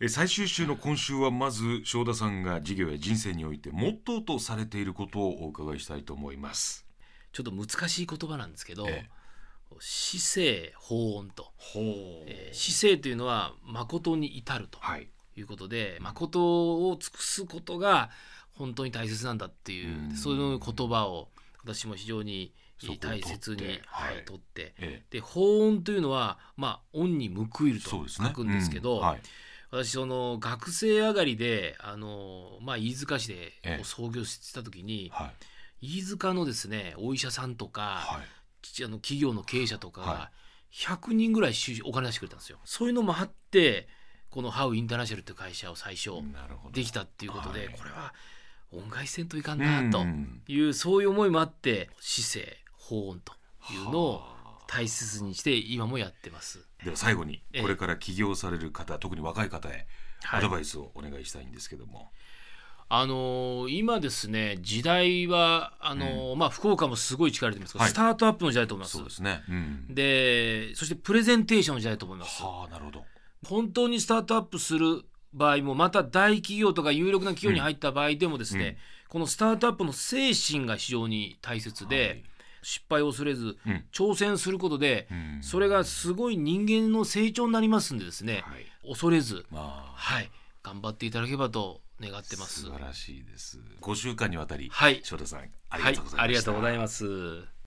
え最終週の今週はまず正田さんが事業や人生においてモットーとされていることをお伺いしたいと思います。ちょっと難しい言葉なんですけど、え姿勢法音と、えー姿勢というのは誠に至るとはい。いうことで、誠を尽くすことが本当に大切なんだっていう、うんそういう言葉を私も非常に大切に取ってはいはい取ってえで法音というのはまあ恩に報いると。書くんですけど、うんはい。私その学生上がりであの、まあ、飯塚市で創業した時に、はい。飯塚のですねお医者さんとか、はい。ちあの企業の経営者とかはが100人ぐらい収お金出してくれたんですよ。そういうのもあってこのハウインターナショナルという会社を最初。できたっていうことで、はいこれは恩返しせんといかんなとうんいう、そういう思いもあって姿勢法音というのをはあ大切にして今もやってます。では最後にええこれから起業される方、特に若い方へはいアドバイスをお願いしたいんですけども。あのー今ですね時代はあのーまあ福岡もすごい力入れてますけど、はいスタートアップの時代だと思いますそうですね。うん。でそしてプレゼンテーションの時代だと思いますはあ、なるほど。本当にスタートアップする場合もまた大企業とか有力な企業に入った場合でもですね、うんこのスタートアップの精神が非常に大切で、はい失敗を恐れずうん挑戦することで、うんそれがすごい人間の成長になりますんでですね、はい。恐れず、まあ。はい、頑張っていただければと願ってます。素晴らしいです。5週間にわたり、はい翔太さんありはいがとうございました。ありがとうございます。